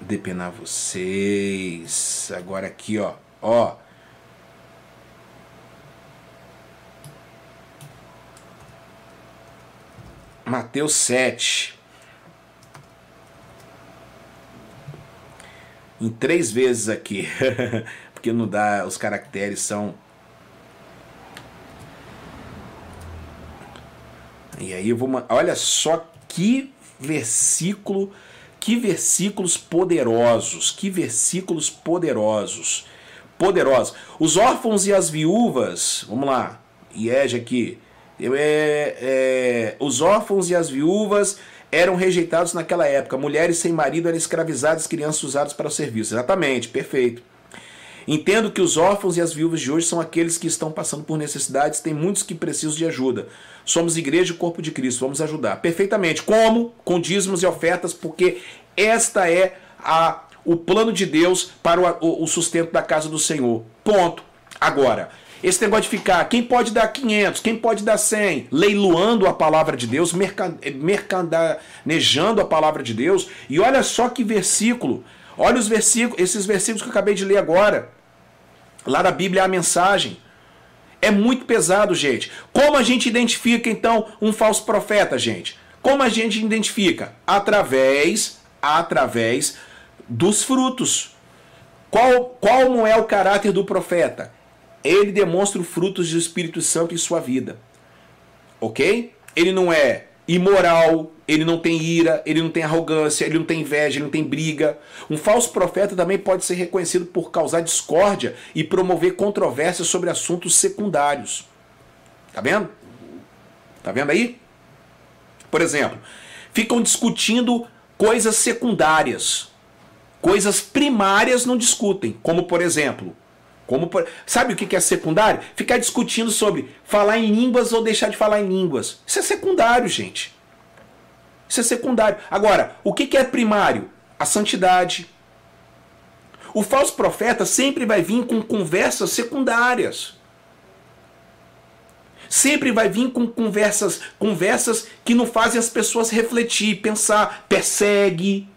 Depenar vocês. Agora aqui, ó. Ó. Mateus 7. em três vezes aqui, <laughs> porque não dá, os caracteres são. E aí eu vou. Olha só que versículo, que versículos poderosos, que versículos poderosos, poderosos. Os órfãos e as viúvas, vamos lá, IEG aqui. É, é, os órfãos e as viúvas eram rejeitados naquela época. Mulheres sem marido eram escravizadas, crianças usadas para o serviço. Exatamente, perfeito. Entendo que os órfãos e as viúvas de hoje são aqueles que estão passando por necessidades, tem muitos que precisam de ajuda. Somos igreja e corpo de Cristo, vamos ajudar. Perfeitamente. Como? Com dízimos e ofertas, porque esta é a, o plano de Deus para o, o sustento da casa do Senhor. Ponto. Agora, esse negócio de ficar, quem pode dar 500, quem pode dar 100, leiloando a palavra de Deus, mercandanejando a palavra de Deus. E olha só que versículo, olha os versículos, esses versículos que eu acabei de ler agora. Lá na Bíblia a mensagem. É muito pesado, gente. Como a gente identifica então um falso profeta, gente? Como a gente identifica? Através, através dos frutos. Qual, qual é o caráter do profeta? ele demonstra os frutos do Espírito Santo em sua vida. Ok? Ele não é imoral, ele não tem ira, ele não tem arrogância, ele não tem inveja, ele não tem briga. Um falso profeta também pode ser reconhecido por causar discórdia e promover controvérsias sobre assuntos secundários. Tá vendo? Tá vendo aí? Por exemplo, ficam discutindo coisas secundárias. Coisas primárias não discutem, como por exemplo, como por... sabe o que é secundário? Ficar discutindo sobre falar em línguas ou deixar de falar em línguas. Isso é secundário, gente. Isso é secundário. Agora, o que é primário? A santidade. O falso profeta sempre vai vir com conversas secundárias. Sempre vai vir com conversas, conversas que não fazem as pessoas refletir, pensar, persegue,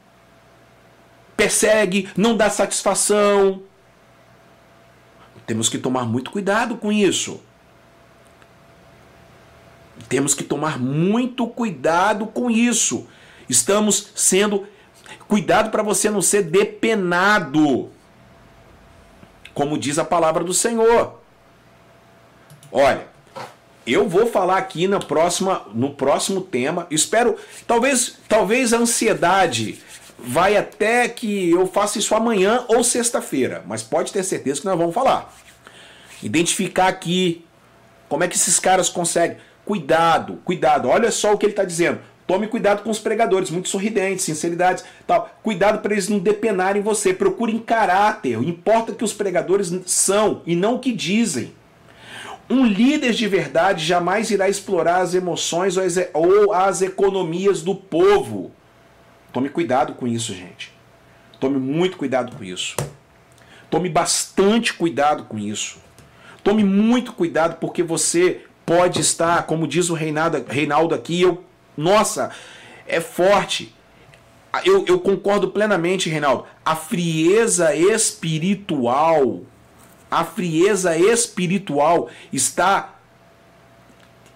persegue, não dá satisfação. Temos que tomar muito cuidado com isso. Temos que tomar muito cuidado com isso. Estamos sendo. Cuidado para você não ser depenado. Como diz a palavra do Senhor. Olha, eu vou falar aqui na próxima, no próximo tema. Espero, talvez, talvez a ansiedade vai até que eu faça isso amanhã ou sexta-feira, mas pode ter certeza que nós vamos falar. Identificar aqui como é que esses caras conseguem. Cuidado, cuidado. Olha só o que ele está dizendo. Tome cuidado com os pregadores, muito sorridentes, sinceridades, tal. Cuidado para eles não depenarem você. Procurem caráter. Importa que os pregadores são e não o que dizem. Um líder de verdade jamais irá explorar as emoções ou as economias do povo. Tome cuidado com isso, gente. Tome muito cuidado com isso. Tome bastante cuidado com isso. Tome muito cuidado porque você pode estar, como diz o Reinaldo, Reinaldo aqui, eu, nossa, é forte. Eu, eu concordo plenamente, Reinaldo. A frieza espiritual, a frieza espiritual está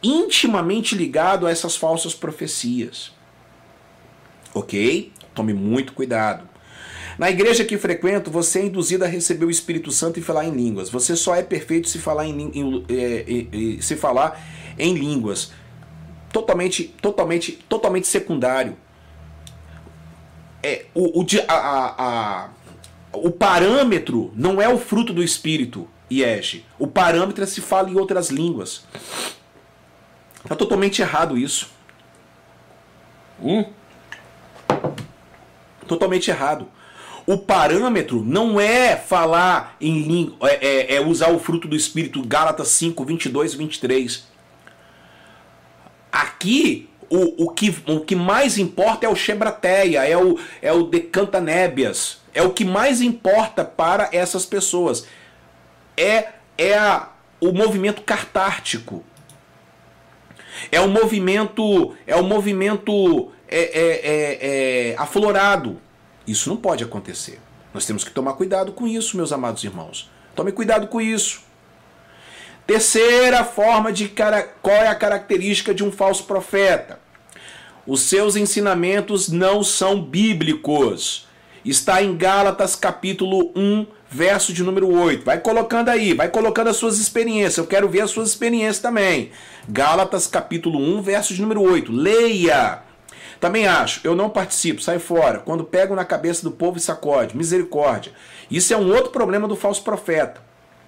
intimamente ligado a essas falsas profecias. Ok? Tome muito cuidado. Na igreja que frequento, você é induzido a receber o Espírito Santo e falar em línguas. Você só é perfeito se falar em, em é, é, se falar em línguas. Totalmente, totalmente, totalmente secundário. É, o, o, a, a, o parâmetro não é o fruto do Espírito, IEG. O parâmetro é se fala em outras línguas. Está totalmente errado isso. Hum? Totalmente errado. O parâmetro não é falar em língua, é, é, é, usar o fruto do Espírito, Gálatas 5, 22 e 23. Aqui, o, o, que, o que mais importa é o Shebrateia, é o, é o Decantanébias. É o que mais importa para essas pessoas. É, é a, o movimento cartártico. É o movimento, é o movimento é, é, é, é aflorado isso não pode acontecer. Nós temos que tomar cuidado com isso, meus amados irmãos. Tome cuidado com isso. Terceira forma de cara, qual é a característica de um falso profeta? Os seus ensinamentos não são bíblicos. Está em Gálatas capítulo 1, verso de número 8. Vai colocando aí, vai colocando as suas experiências. Eu quero ver as suas experiências também. Gálatas capítulo 1, verso de número 8. Leia. Também acho, eu não participo, sai fora. Quando pego na cabeça do povo e sacode, misericórdia. Isso é um outro problema do falso profeta.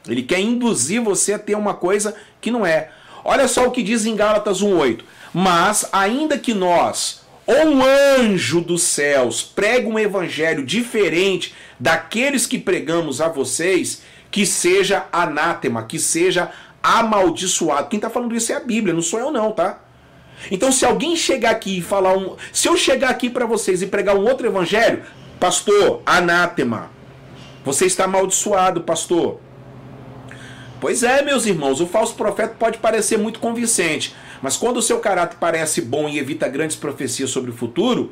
Ele quer induzir você a ter uma coisa que não é. Olha só o que diz em Gálatas 1:8. Mas ainda que nós ou um anjo dos céus pregue um evangelho diferente daqueles que pregamos a vocês, que seja anátema, que seja amaldiçoado. Quem está falando isso é a Bíblia, não sou eu não, tá? Então, se alguém chegar aqui e falar um. Se eu chegar aqui para vocês e pregar um outro evangelho, pastor, anátema. Você está amaldiçoado, pastor. Pois é, meus irmãos, o falso profeta pode parecer muito convincente, mas quando o seu caráter parece bom e evita grandes profecias sobre o futuro,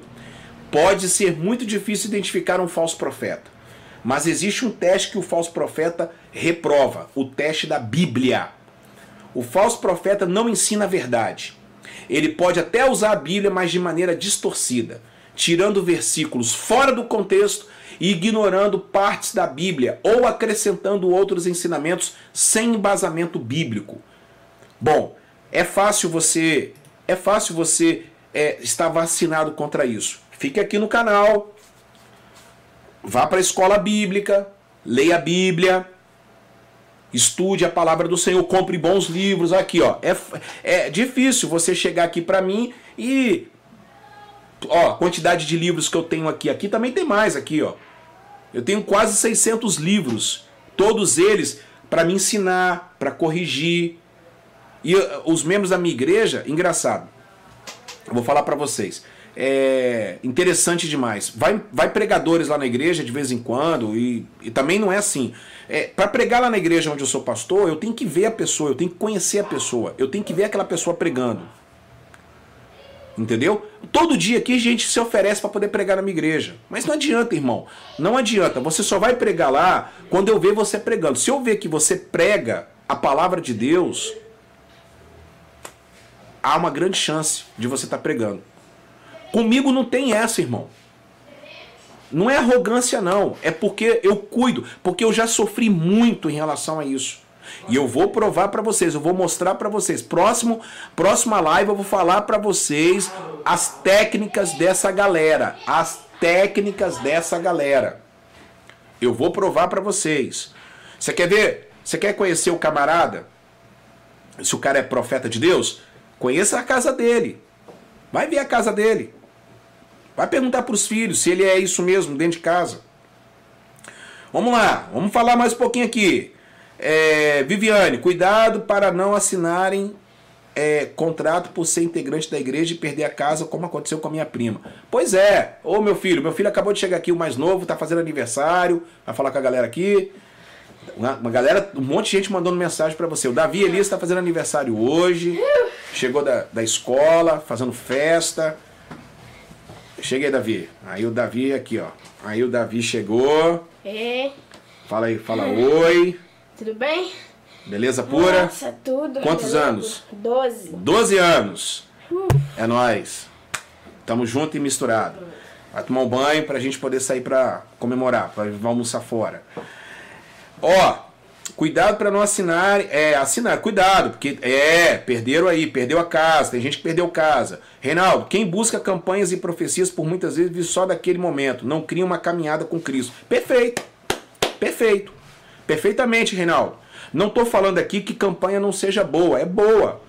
pode ser muito difícil identificar um falso profeta. Mas existe um teste que o falso profeta reprova: o teste da Bíblia. O falso profeta não ensina a verdade. Ele pode até usar a Bíblia, mas de maneira distorcida, tirando versículos fora do contexto e ignorando partes da Bíblia ou acrescentando outros ensinamentos sem embasamento bíblico. Bom, é fácil você é fácil você é, estar vacinado contra isso. Fique aqui no canal, vá para a escola bíblica, leia a Bíblia, Estude a palavra do Senhor, compre bons livros. Aqui, ó. É, é difícil você chegar aqui para mim e ó, quantidade de livros que eu tenho aqui. Aqui também tem mais aqui, ó. Eu tenho quase 600 livros, todos eles para me ensinar, para corrigir. E uh, os membros da minha igreja, engraçado. Eu vou falar para vocês. É interessante demais. Vai, vai pregadores lá na igreja de vez em quando, e, e também não é assim. É, para pregar lá na igreja onde eu sou pastor, eu tenho que ver a pessoa, eu tenho que conhecer a pessoa, eu tenho que ver aquela pessoa pregando. Entendeu? Todo dia aqui a gente se oferece para poder pregar na minha igreja. Mas não adianta, irmão. Não adianta. Você só vai pregar lá quando eu ver você pregando. Se eu ver que você prega a palavra de Deus, há uma grande chance de você estar tá pregando. Comigo não tem essa, irmão. Não é arrogância, não. É porque eu cuido. Porque eu já sofri muito em relação a isso. E eu vou provar para vocês, eu vou mostrar para vocês. Próximo, próxima live eu vou falar para vocês as técnicas dessa galera, as técnicas dessa galera. Eu vou provar para vocês. Você quer ver? Você quer conhecer o camarada? Se o cara é profeta de Deus, conheça a casa dele. Vai ver a casa dele. Vai perguntar para os filhos se ele é isso mesmo dentro de casa. Vamos lá, vamos falar mais um pouquinho aqui. É, Viviane, cuidado para não assinarem é, contrato por ser integrante da igreja e perder a casa, como aconteceu com a minha prima. Pois é, ô meu filho, meu filho acabou de chegar aqui, o mais novo, tá fazendo aniversário, vai falar com a galera aqui. Uma, uma galera, um monte de gente mandando mensagem para você. O Davi Elias está fazendo aniversário hoje, chegou da, da escola, fazendo festa. Cheguei, Davi. Aí o Davi aqui, ó. Aí o Davi chegou. É. Fala aí, fala oi. Tudo bem? Beleza pura? Nossa, tudo. Quantos Beleza. anos? Doze. 12 anos. É nós. Tamo junto e misturado. Vai tomar um banho pra gente poder sair pra comemorar, pra almoçar fora. Ó, cuidado pra não assinar, é, assinar, cuidado, porque é, perderam aí, perdeu a casa, tem gente que perdeu casa. Reinaldo, quem busca campanhas e profecias por muitas vezes vive só daquele momento, não cria uma caminhada com Cristo. Perfeito. Perfeito. Perfeitamente, Reinaldo. Não estou falando aqui que campanha não seja boa, é boa.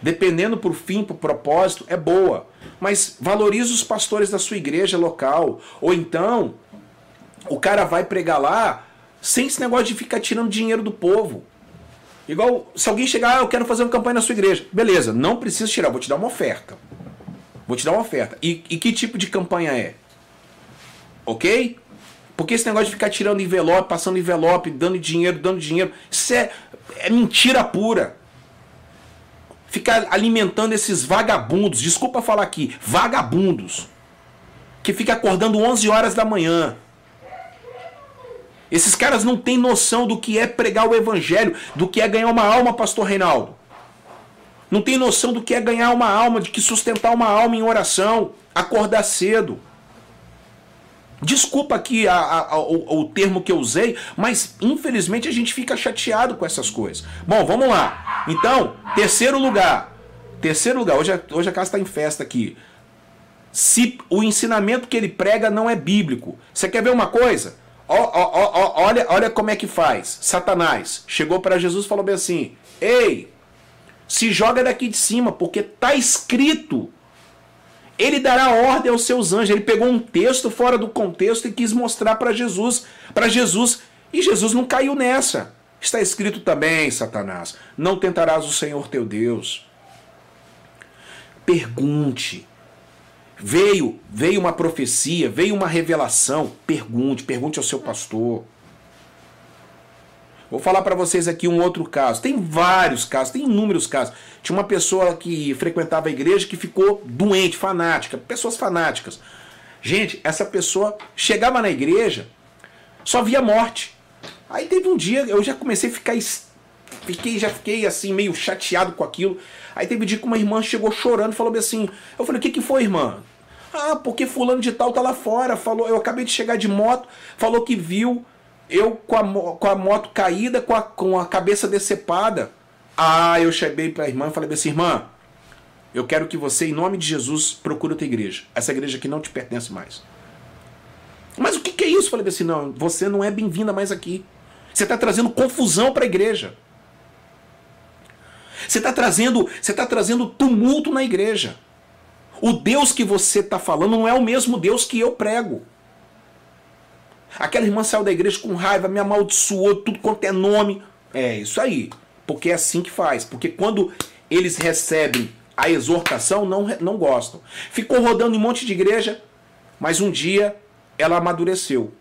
Dependendo por fim, por propósito, é boa. Mas valorize os pastores da sua igreja local. Ou então, o cara vai pregar lá sem esse negócio de ficar tirando dinheiro do povo. Igual, se alguém chegar, ah, eu quero fazer uma campanha na sua igreja. Beleza, não precisa tirar, vou te dar uma oferta. Vou te dar uma oferta. E, e que tipo de campanha é? Ok? Porque esse negócio de ficar tirando envelope, passando envelope, dando dinheiro, dando dinheiro, isso é, é mentira pura. Ficar alimentando esses vagabundos, desculpa falar aqui, vagabundos, que fica acordando 11 horas da manhã. Esses caras não têm noção do que é pregar o evangelho, do que é ganhar uma alma, pastor Reinaldo. Não tem noção do que é ganhar uma alma, de que sustentar uma alma em oração, acordar cedo. Desculpa aqui a, a, a, o, o, termo que eu usei, mas infelizmente a gente fica chateado com essas coisas. Bom, vamos lá. Então, terceiro lugar. Terceiro lugar, hoje hoje a casa está em festa aqui. Se o ensinamento que ele prega não é bíblico. Você quer ver uma coisa? Ó, ó, ó, olha, olha como é que faz. Satanás chegou para Jesus e falou bem assim: Ei, se joga daqui de cima, porque tá escrito ele dará ordem aos seus anjos. Ele pegou um texto fora do contexto e quis mostrar para Jesus, para Jesus, e Jesus não caiu nessa. Está escrito também, Satanás: Não tentarás o Senhor teu Deus. Pergunte. Veio, veio uma profecia, veio uma revelação. Pergunte, pergunte ao seu pastor. Vou falar para vocês aqui um outro caso. Tem vários casos, tem inúmeros casos. Tinha uma pessoa que frequentava a igreja que ficou doente, fanática, pessoas fanáticas. Gente, essa pessoa chegava na igreja, só via morte. Aí teve um dia, eu já comecei a ficar fiquei já fiquei assim meio chateado com aquilo. Aí teve um dia que uma irmã chegou chorando e falou assim: "Eu falei: "O que que foi, irmã?" Ah, porque fulano de tal tá lá fora, falou, eu acabei de chegar de moto, falou que viu eu com a, com a moto caída, com a, com a cabeça decepada. Ah, eu cheguei para a irmã e falei assim: irmã, eu quero que você, em nome de Jesus, procure outra igreja. Essa igreja aqui não te pertence mais. Mas o que, que é isso? Falei assim: não, você não é bem-vinda mais aqui. Você está trazendo confusão para a igreja. Você está trazendo, você tá trazendo tumulto na igreja. O Deus que você está falando não é o mesmo Deus que eu prego. Aquela irmã saiu da igreja com raiva, me amaldiçoou, tudo quanto é nome. É isso aí. Porque é assim que faz. Porque quando eles recebem a exortação, não, não gostam. Ficou rodando em um monte de igreja, mas um dia ela amadureceu.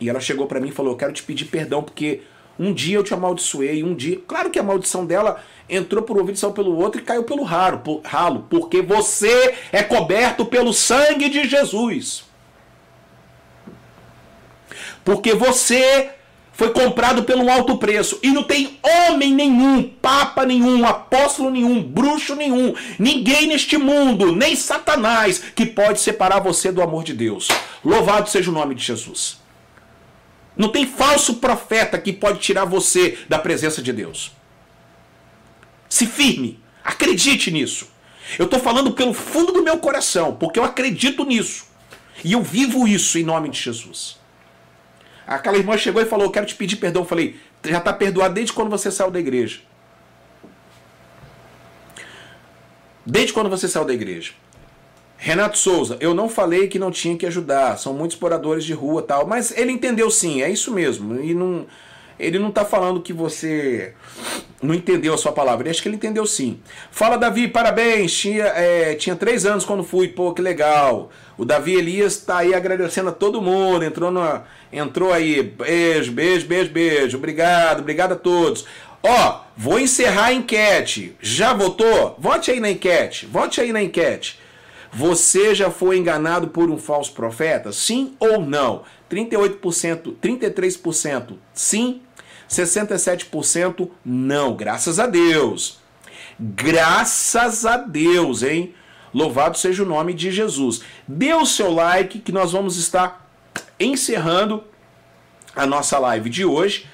E ela chegou para mim e falou: Eu quero te pedir perdão, porque um dia eu te amaldiçoei, um dia. Claro que a maldição dela entrou por um ouvido, saiu pelo outro e caiu pelo ralo, por, ralo, porque você é coberto pelo sangue de Jesus. Porque você foi comprado pelo alto preço. E não tem homem nenhum, papa nenhum, apóstolo nenhum, bruxo nenhum, ninguém neste mundo, nem Satanás, que pode separar você do amor de Deus. Louvado seja o nome de Jesus. Não tem falso profeta que pode tirar você da presença de Deus. Se firme, acredite nisso. Eu estou falando pelo fundo do meu coração, porque eu acredito nisso. E eu vivo isso em nome de Jesus. Aquela irmã chegou e falou: Eu quero te pedir perdão. Eu falei: Já está perdoado desde quando você saiu da igreja. Desde quando você saiu da igreja. Renato Souza, eu não falei que não tinha que ajudar, são muitos moradores de rua tal, mas ele entendeu sim, é isso mesmo. E não, ele não está falando que você não entendeu a sua palavra, ele acho que ele entendeu sim. Fala, Davi, parabéns, tinha, é, tinha três anos quando fui, pô, que legal. O Davi Elias está aí agradecendo a todo mundo, entrou, entrou aí, beijo, beijo, beijo, beijo, obrigado, obrigado a todos. Ó, vou encerrar a enquete. Já votou? Vote aí na enquete. Vote aí na enquete. Você já foi enganado por um falso profeta? Sim ou não? 38%, 33% sim, 67% não. Graças a Deus. Graças a Deus, hein? Louvado seja o nome de Jesus. Dê o seu like que nós vamos estar encerrando a nossa live de hoje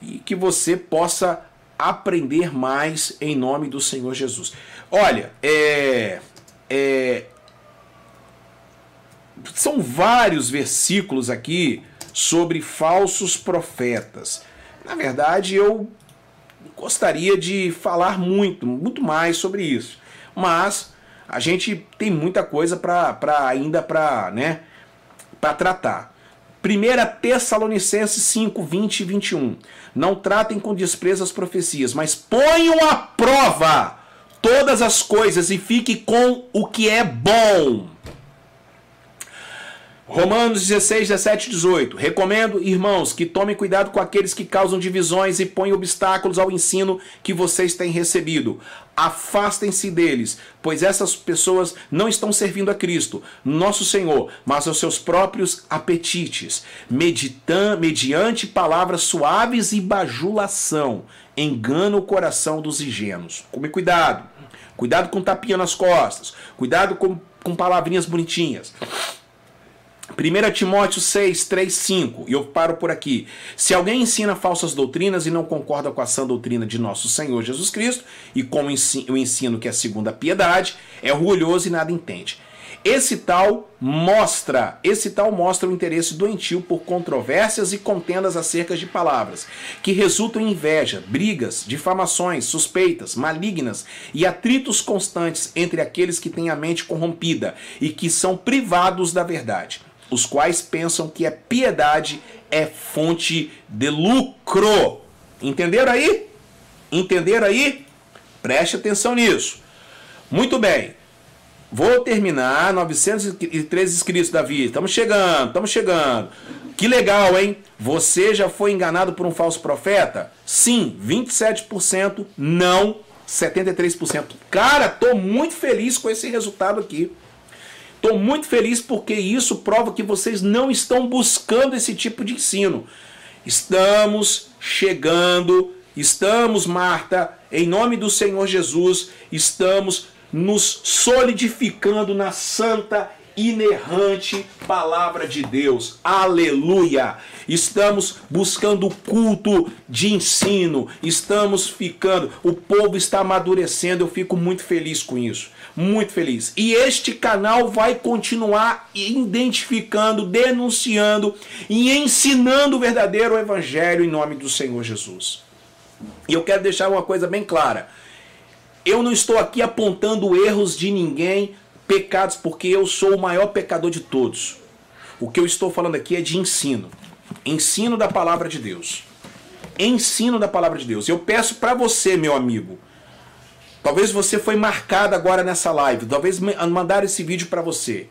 e que você possa aprender mais em nome do Senhor Jesus. Olha, é, é, são vários versículos aqui sobre falsos profetas. Na verdade, eu gostaria de falar muito, muito mais sobre isso. Mas a gente tem muita coisa para ainda para né, para tratar. 1 Tessalonicenses 5, 20 e 21. Não tratem com desprezo as profecias, mas ponham à prova todas as coisas e fique com o que é bom. Romanos 16, 17 18. Recomendo, irmãos, que tomem cuidado com aqueles que causam divisões e põem obstáculos ao ensino que vocês têm recebido. Afastem-se deles, pois essas pessoas não estão servindo a Cristo, nosso Senhor, mas aos seus próprios apetites, meditam, mediante palavras suaves e bajulação, engana o coração dos ingênuos. Tome cuidado. Cuidado com tapinha nas costas. Cuidado com, com palavrinhas bonitinhas. 1 Timóteo 6, 3, 5, e eu paro por aqui. Se alguém ensina falsas doutrinas e não concorda com a sã doutrina de nosso Senhor Jesus Cristo e com o ensino que é segundo a piedade, é orgulhoso e nada entende. Esse tal mostra, esse tal mostra o interesse doentio por controvérsias e contendas acerca de palavras, que resultam em inveja, brigas, difamações, suspeitas, malignas e atritos constantes entre aqueles que têm a mente corrompida e que são privados da verdade os quais pensam que a piedade é fonte de lucro. Entenderam aí? Entenderam aí? Preste atenção nisso. Muito bem. Vou terminar 913 inscritos, Davi. Estamos chegando, estamos chegando. Que legal, hein? Você já foi enganado por um falso profeta? Sim, 27%, não 73%. Cara, tô muito feliz com esse resultado aqui. Estou muito feliz porque isso prova que vocês não estão buscando esse tipo de ensino. Estamos chegando, estamos, Marta, em nome do Senhor Jesus, estamos nos solidificando na santa inerrante palavra de Deus. Aleluia! Estamos buscando o culto de ensino, estamos ficando, o povo está amadurecendo, eu fico muito feliz com isso. Muito feliz. E este canal vai continuar identificando, denunciando e ensinando o verdadeiro evangelho em nome do Senhor Jesus. E eu quero deixar uma coisa bem clara. Eu não estou aqui apontando erros de ninguém pecados, porque eu sou o maior pecador de todos. O que eu estou falando aqui é de ensino. Ensino da palavra de Deus. Ensino da palavra de Deus. Eu peço para você, meu amigo. Talvez você foi marcado agora nessa live. Talvez mandaram esse vídeo para você.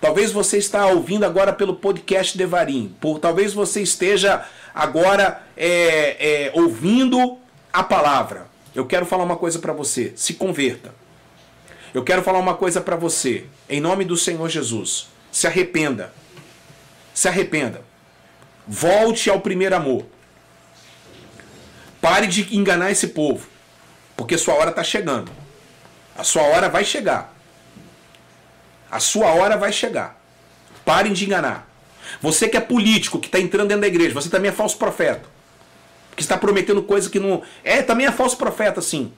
Talvez você está ouvindo agora pelo podcast Devarim. Por, talvez você esteja agora é, é, ouvindo a palavra. Eu quero falar uma coisa para você. Se converta. Eu quero falar uma coisa para você. Em nome do Senhor Jesus. Se arrependa. Se arrependa. Volte ao primeiro amor. Pare de enganar esse povo. Porque sua hora está chegando. A sua hora vai chegar. A sua hora vai chegar. Parem de enganar. Você que é político, que está entrando dentro da igreja, você também é falso profeta. Que está prometendo coisa que não. É, também é falso profeta, sim.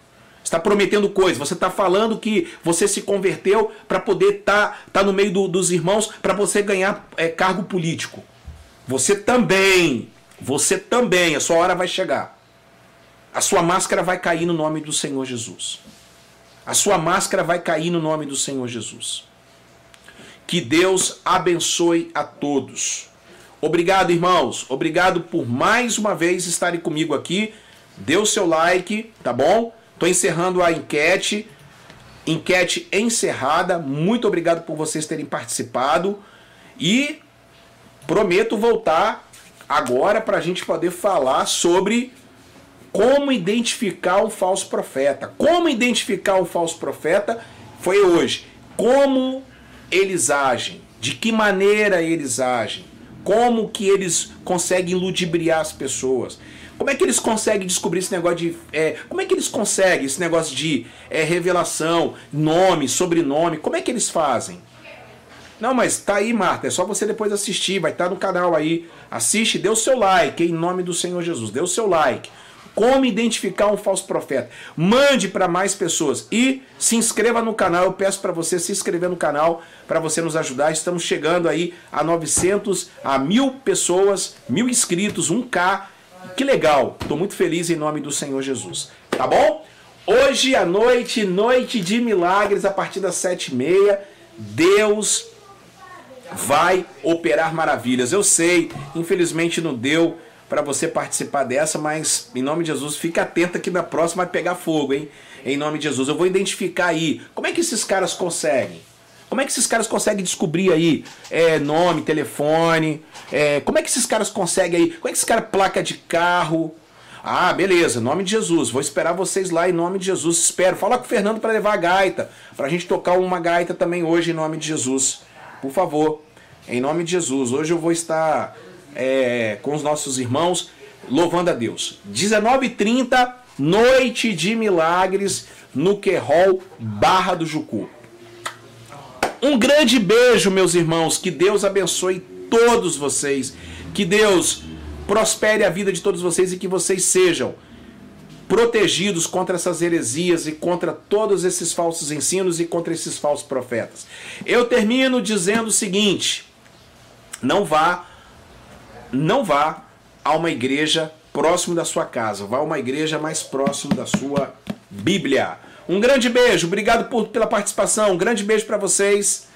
Está prometendo coisa. Você está falando que você se converteu para poder estar tá, tá no meio do, dos irmãos, para você ganhar é, cargo político. Você também. Você também. A sua hora vai chegar. A sua máscara vai cair no nome do Senhor Jesus. A sua máscara vai cair no nome do Senhor Jesus. Que Deus abençoe a todos. Obrigado, irmãos. Obrigado por mais uma vez estarem comigo aqui. Dê o seu like, tá bom? Tô encerrando a enquete. Enquete encerrada. Muito obrigado por vocês terem participado. E prometo voltar agora para a gente poder falar sobre como identificar o falso profeta. Como identificar o falso profeta foi hoje. Como eles agem, de que maneira eles agem, como que eles conseguem ludibriar as pessoas. Como é que eles conseguem descobrir esse negócio de. É, como é que eles conseguem esse negócio de é, revelação, nome, sobrenome? Como é que eles fazem? Não, mas tá aí, Marta. É só você depois assistir. Vai estar tá no canal aí. Assiste, dê o seu like, em nome do Senhor Jesus. Dê o seu like. Como identificar um falso profeta? Mande para mais pessoas e se inscreva no canal. Eu peço para você se inscrever no canal para você nos ajudar. Estamos chegando aí a 900, a mil pessoas, mil inscritos, 1K. Que legal! Estou muito feliz em nome do Senhor Jesus. Tá bom? Hoje à noite, noite de milagres, a partir das sete e meia, Deus vai operar maravilhas. Eu sei, infelizmente não deu para você participar dessa, mas em nome de Jesus, fique atento que na próxima vai pegar fogo, hein? Em nome de Jesus. Eu vou identificar aí. Como é que esses caras conseguem? Como é que esses caras conseguem descobrir aí é, nome, telefone? É, como é que esses caras conseguem aí? Como é que esses caras placa de carro? Ah, beleza, nome de Jesus. Vou esperar vocês lá em nome de Jesus. Espero. Fala com o Fernando para levar a gaita, para a gente tocar uma gaita também hoje em nome de Jesus. Por favor, em nome de Jesus. Hoje eu vou estar é, com os nossos irmãos, louvando a Deus. 19h30, noite de milagres no Querol Barra do Jucu. Um grande beijo, meus irmãos. Que Deus abençoe todos vocês. Que Deus prospere a vida de todos vocês e que vocês sejam protegidos contra essas heresias e contra todos esses falsos ensinos e contra esses falsos profetas. Eu termino dizendo o seguinte: não vá não vá a uma igreja próximo da sua casa, vá a uma igreja mais próximo da sua Bíblia. Um grande beijo, obrigado por, pela participação, um grande beijo para vocês